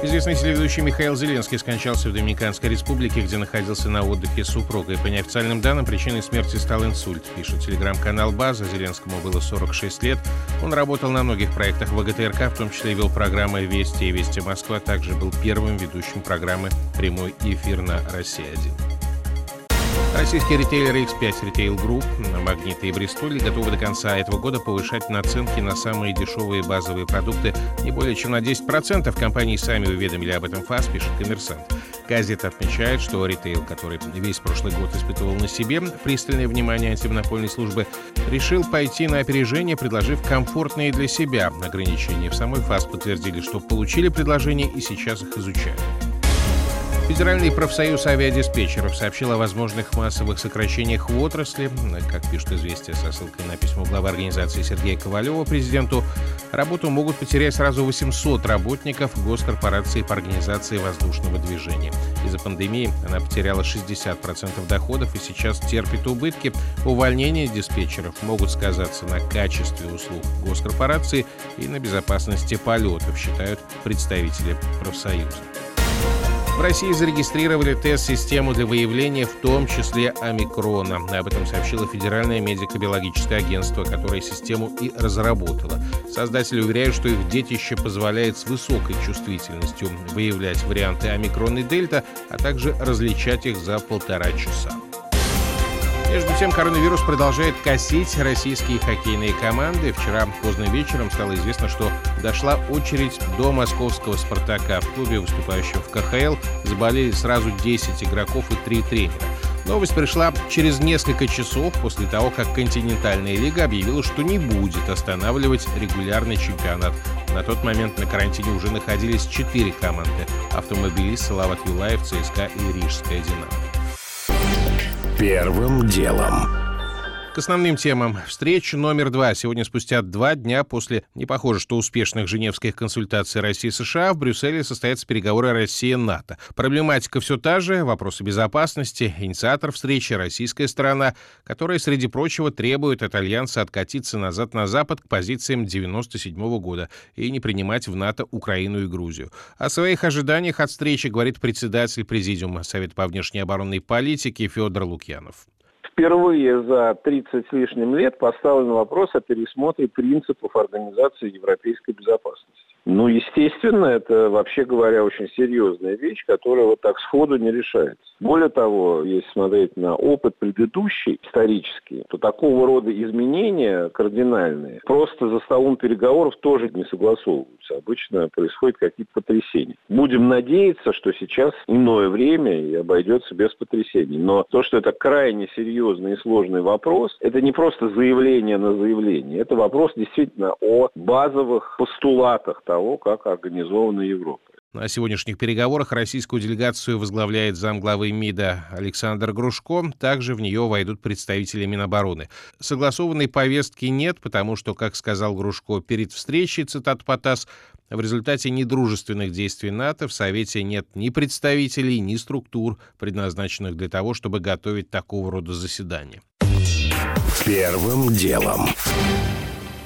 Известный телеведущий Михаил Зеленский скончался в Доминиканской республике, где находился на отдыхе с супругой. По неофициальным данным, причиной смерти стал инсульт, пишет телеграм-канал «База». Зеленскому было 46 лет. Он работал на многих проектах ВГТРК, в том числе вел программы «Вести» и «Вести Москва». Также был первым ведущим программы «Прямой эфир» на «Россия-1». Российские ритейлеры X5 Retail Group, Магниты и Бристоль готовы до конца этого года повышать наценки на самые дешевые базовые продукты не более чем на 10%. Компании сами уведомили об этом ФАС, пишет коммерсант. Газета отмечает, что ритейл, который весь прошлый год испытывал на себе пристальное внимание антимонопольной службы, решил пойти на опережение, предложив комфортные для себя ограничения. В самой ФАС подтвердили, что получили предложение и сейчас их изучают. Федеральный профсоюз авиадиспетчеров сообщил о возможных массовых сокращениях в отрасли. Как пишет «Известия» со ссылкой на письмо главы организации Сергея Ковалева президенту, работу могут потерять сразу 800 работников госкорпорации по организации воздушного движения. Из-за пандемии она потеряла 60% доходов и сейчас терпит убытки. Увольнения диспетчеров могут сказаться на качестве услуг госкорпорации и на безопасности полетов, считают представители профсоюза. В России зарегистрировали тест-систему для выявления в том числе омикрона. Об этом сообщило Федеральное медико-биологическое агентство, которое систему и разработало. Создатели уверяют, что их детище позволяет с высокой чувствительностью выявлять варианты омикрон и дельта, а также различать их за полтора часа. Между тем, коронавирус продолжает косить российские хоккейные команды. Вчера поздно вечером стало известно, что дошла очередь до московского «Спартака». В клубе, выступающем в КХЛ, заболели сразу 10 игроков и 3 тренера. Новость пришла через несколько часов после того, как континентальная лига объявила, что не будет останавливать регулярный чемпионат. На тот момент на карантине уже находились четыре команды – «Автомобилист», «Салават Юлаев», «ЦСКА» и «Рижская Динамо». Первым делом. К основным темам. Встреча номер два. Сегодня спустя два дня после, не похоже, что успешных женевских консультаций России и США, в Брюсселе состоятся переговоры Россия-НАТО. Проблематика все та же, вопросы безопасности, инициатор встречи, российская сторона, которая, среди прочего, требует от Альянса откатиться назад на Запад к позициям 97 -го года и не принимать в НАТО Украину и Грузию. О своих ожиданиях от встречи говорит председатель Президиума Совета по внешней оборонной политике Федор Лукьянов впервые за 30 с лишним лет поставлен вопрос о пересмотре принципов организации европейской безопасности. Ну, естественно, это, вообще говоря, очень серьезная вещь, которая вот так сходу не решается. Более того, если смотреть на опыт предыдущий, исторический, то такого рода изменения кардинальные просто за столом переговоров тоже не согласовываются. Обычно происходят какие-то потрясения. Будем надеяться, что сейчас иное время и обойдется без потрясений. Но то, что это крайне серьезный и сложный вопрос, это не просто заявление на заявление. Это вопрос действительно о базовых постулатах того, как организована Европа. На сегодняшних переговорах российскую делегацию возглавляет замглавы МИДа Александр Грушко. Также в нее войдут представители Минобороны. Согласованной повестки нет, потому что, как сказал Грушко перед встречей, цитат Потас, в результате недружественных действий НАТО в Совете нет ни представителей, ни структур, предназначенных для того, чтобы готовить такого рода заседания. Первым делом.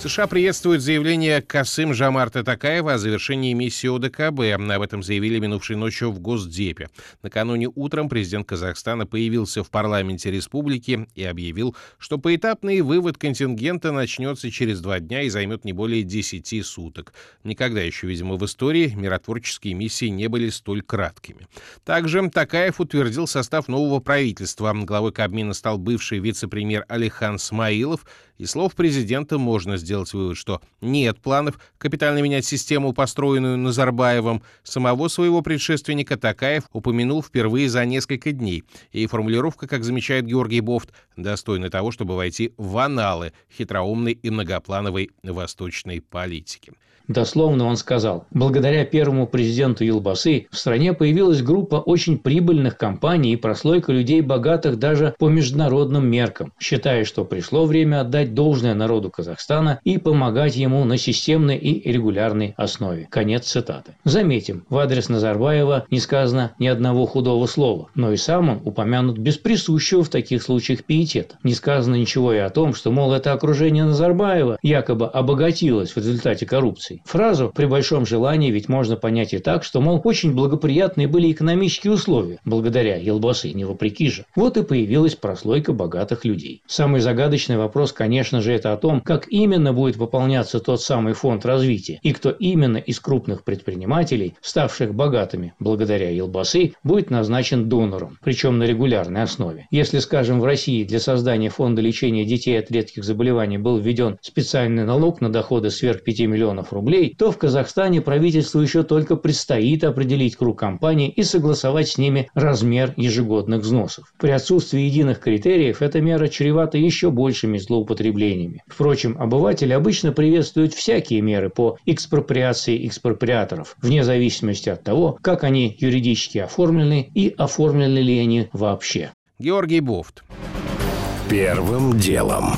США приветствуют заявление Касым Жамарта Такаева о завершении миссии ОДКБ. Об этом заявили минувшей ночью в Госдепе. Накануне утром президент Казахстана появился в парламенте республики и объявил, что поэтапный вывод контингента начнется через два дня и займет не более 10 суток. Никогда еще, видимо, в истории миротворческие миссии не были столь краткими. Также Такаев утвердил состав нового правительства. Главой Кабмина стал бывший вице-премьер Алихан Смаилов. И слов президента можно сделать вывод, что нет планов капитально менять систему, построенную Назарбаевым. Самого своего предшественника Такаев упомянул впервые за несколько дней. И формулировка, как замечает Георгий Бофт, достойна того, чтобы войти в аналы хитроумной и многоплановой восточной политики. Дословно он сказал, благодаря первому президенту Елбасы в стране появилась группа очень прибыльных компаний и прослойка людей богатых даже по международным меркам, считая, что пришло время отдать должное народу Казахстана и помогать ему на системной и регулярной основе. Конец цитаты. Заметим, в адрес Назарбаева не сказано ни одного худого слова, но и сам он упомянут без присущего в таких случаях пиетета. Не сказано ничего и о том, что, мол, это окружение Назарбаева якобы обогатилось в результате коррупции. Фразу «при большом желании» ведь можно понять и так, что, мол, очень благоприятные были экономические условия, благодаря Елбасы, не вопреки же. Вот и появилась прослойка богатых людей. Самый загадочный вопрос, конечно же, это о том, как именно будет выполняться тот самый фонд развития и кто именно из крупных предпринимателей, ставших богатыми благодаря Елбасы, будет назначен донором, причем на регулярной основе. Если, скажем, в России для создания фонда лечения детей от редких заболеваний был введен специальный налог на доходы сверх 5 миллионов рублей, то в Казахстане правительству еще только предстоит определить круг компаний и согласовать с ними размер ежегодных взносов. При отсутствии единых критериев эта мера чревата еще большими злоупотреблениями. Впрочем, обыватели обычно приветствуют всякие меры по экспроприации экспроприаторов, вне зависимости от того, как они юридически оформлены и оформлены ли они вообще. Георгий Бофт. Первым делом.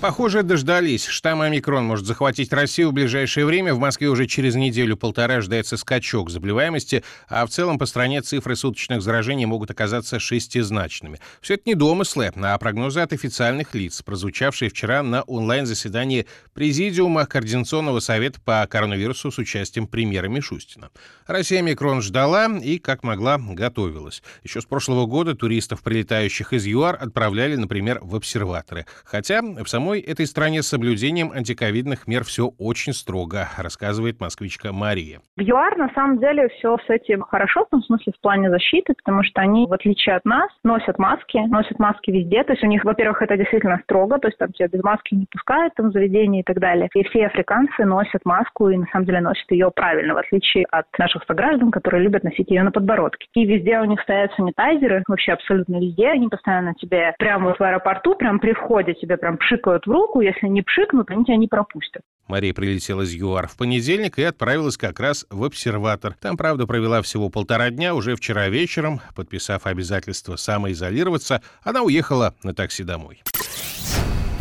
Похоже, дождались. Штамм омикрон может захватить Россию в ближайшее время. В Москве уже через неделю-полтора ожидается скачок заболеваемости, а в целом по стране цифры суточных заражений могут оказаться шестизначными. Все это не домыслы, а прогнозы от официальных лиц, прозвучавшие вчера на онлайн-заседании Президиума Координационного совета по коронавирусу с участием премьера Мишустина. Россия омикрон ждала и, как могла, готовилась. Еще с прошлого года туристов, прилетающих из ЮАР, отправляли, например, в обсерваторы. Хотя в самой самой этой стране с соблюдением антиковидных мер все очень строго, рассказывает москвичка Мария. В ЮАР на самом деле все с этим хорошо, в том смысле в плане защиты, потому что они, в отличие от нас, носят маски, носят маски везде. То есть у них, во-первых, это действительно строго, то есть там тебя без маски не пускают там в заведение и так далее. И все африканцы носят маску и на самом деле носят ее правильно, в отличие от наших сограждан, которые любят носить ее на подбородке. И везде у них стоят санитайзеры, вообще абсолютно везде. Они постоянно тебе прямо вот в аэропорту, прям при входе тебе прям пшикают в руку, если не пшикнут, они тебя не пропустят. Мария прилетела из ЮАР в понедельник и отправилась как раз в обсерватор. Там, правда, провела всего полтора дня. Уже вчера вечером, подписав обязательство самоизолироваться, она уехала на такси домой.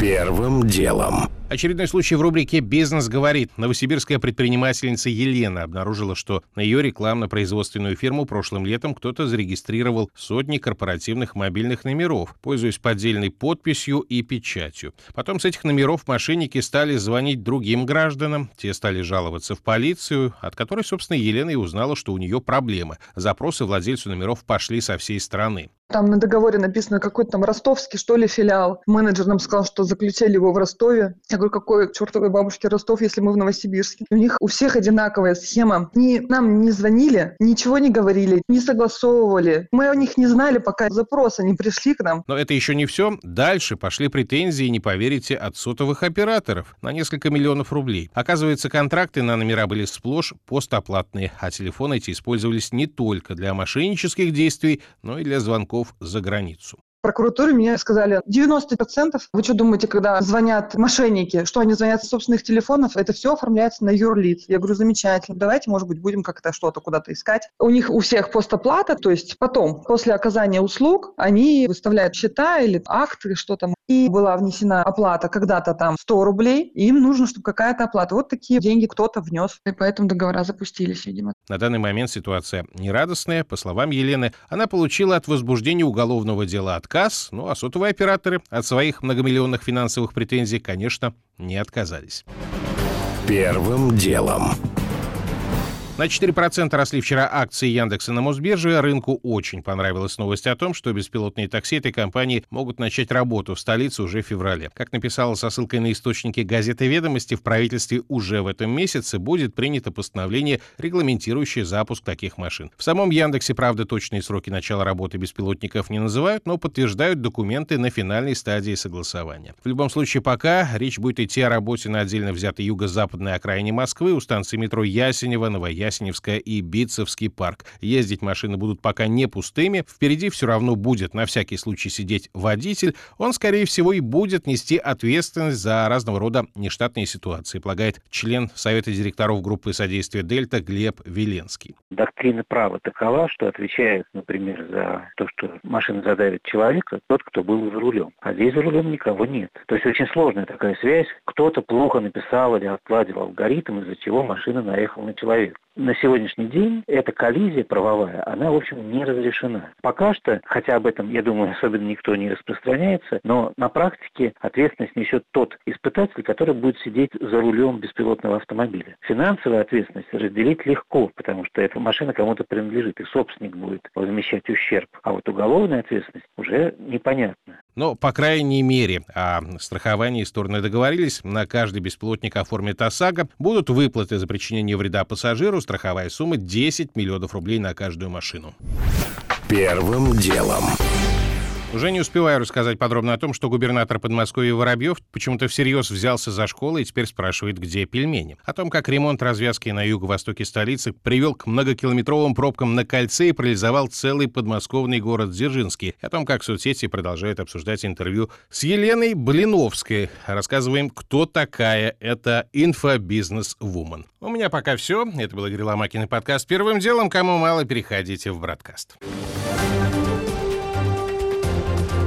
Первым делом. Очередной случай в рубрике «Бизнес говорит». Новосибирская предпринимательница Елена обнаружила, что на ее рекламно-производственную фирму прошлым летом кто-то зарегистрировал сотни корпоративных мобильных номеров, пользуясь поддельной подписью и печатью. Потом с этих номеров мошенники стали звонить другим гражданам, те стали жаловаться в полицию, от которой, собственно, Елена и узнала, что у нее проблемы. Запросы владельцу номеров пошли со всей страны. Там на договоре написано какой-то там ростовский, что ли, филиал. Менеджер нам сказал, что заключили его в Ростове. Я говорю, какой чертовой бабушке Ростов, если мы в Новосибирске? У них у всех одинаковая схема. Ни, нам не звонили, ничего не говорили, не согласовывали. Мы о них не знали, пока запросы не пришли к нам. Но это еще не все. Дальше пошли претензии, не поверите, от сотовых операторов на несколько миллионов рублей. Оказывается, контракты на номера были сплошь постоплатные, а телефоны эти использовались не только для мошеннических действий, но и для звонков звонков за границу прокуратуре мне сказали, 90%. Вы что думаете, когда звонят мошенники, что они звонят с собственных телефонов, это все оформляется на юрлиц. Я говорю, замечательно, давайте, может быть, будем как-то что-то куда-то искать. У них у всех постоплата, то есть потом, после оказания услуг, они выставляют счета или акты, что там, и была внесена оплата когда-то там 100 рублей, и им нужно, чтобы какая-то оплата. Вот такие деньги кто-то внес, и поэтому договора запустились, видимо. На данный момент ситуация нерадостная. По словам Елены, она получила от возбуждения уголовного дела отказ отказ, ну а сотовые операторы от своих многомиллионных финансовых претензий, конечно, не отказались. Первым делом. На 4% росли вчера акции Яндекса на Мосбирже. Рынку очень понравилась новость о том, что беспилотные такси этой компании могут начать работу в столице уже в феврале. Как написала со ссылкой на источники газеты «Ведомости», в правительстве уже в этом месяце будет принято постановление, регламентирующее запуск таких машин. В самом Яндексе, правда, точные сроки начала работы беспилотников не называют, но подтверждают документы на финальной стадии согласования. В любом случае, пока речь будет идти о работе на отдельно взятой юго-западной окраине Москвы у станции метро Ясенева, Новоясенева, Ясеневская и Битцевский парк. Ездить машины будут пока не пустыми, впереди все равно будет на всякий случай сидеть водитель, он, скорее всего, и будет нести ответственность за разного рода нештатные ситуации, полагает член Совета директоров группы содействия «Дельта» Глеб Веленский. Доктрина права такова, что отвечает, например, за то, что машина задавит человека, тот, кто был за рулем. А здесь за рулем никого нет. То есть очень сложная такая связь. Кто-то плохо написал или отладил алгоритм, из-за чего машина наехала на человека. На сегодняшний день эта коллизия правовая, она, в общем, не разрешена. Пока что, хотя об этом, я думаю, особенно никто не распространяется, но на практике ответственность несет тот испытатель, который будет сидеть за рулем беспилотного автомобиля. Финансовая ответственность разделить легко, потому что эта машина кому-то принадлежит, и собственник будет возмещать ущерб. А вот уголовная ответственность уже непонятна. Но, по крайней мере, о страховании стороны договорились. На каждый беспилотник оформит ОСАГО. Будут выплаты за причинение вреда пассажиру. Страховая сумма 10 миллионов рублей на каждую машину. Первым делом. Уже не успеваю рассказать подробно о том, что губернатор Подмосковья Воробьев почему-то всерьез взялся за школу и теперь спрашивает, где пельмени. О том, как ремонт развязки на юго-востоке столицы привел к многокилометровым пробкам на кольце и парализовал целый подмосковный город Дзержинский. О том, как соцсети продолжают обсуждать интервью с Еленой Блиновской. Рассказываем, кто такая эта инфобизнес-вумен. У меня пока все. Это был Игорь Ломакин и подкаст «Первым делом». Кому мало, переходите в «Бродкаст».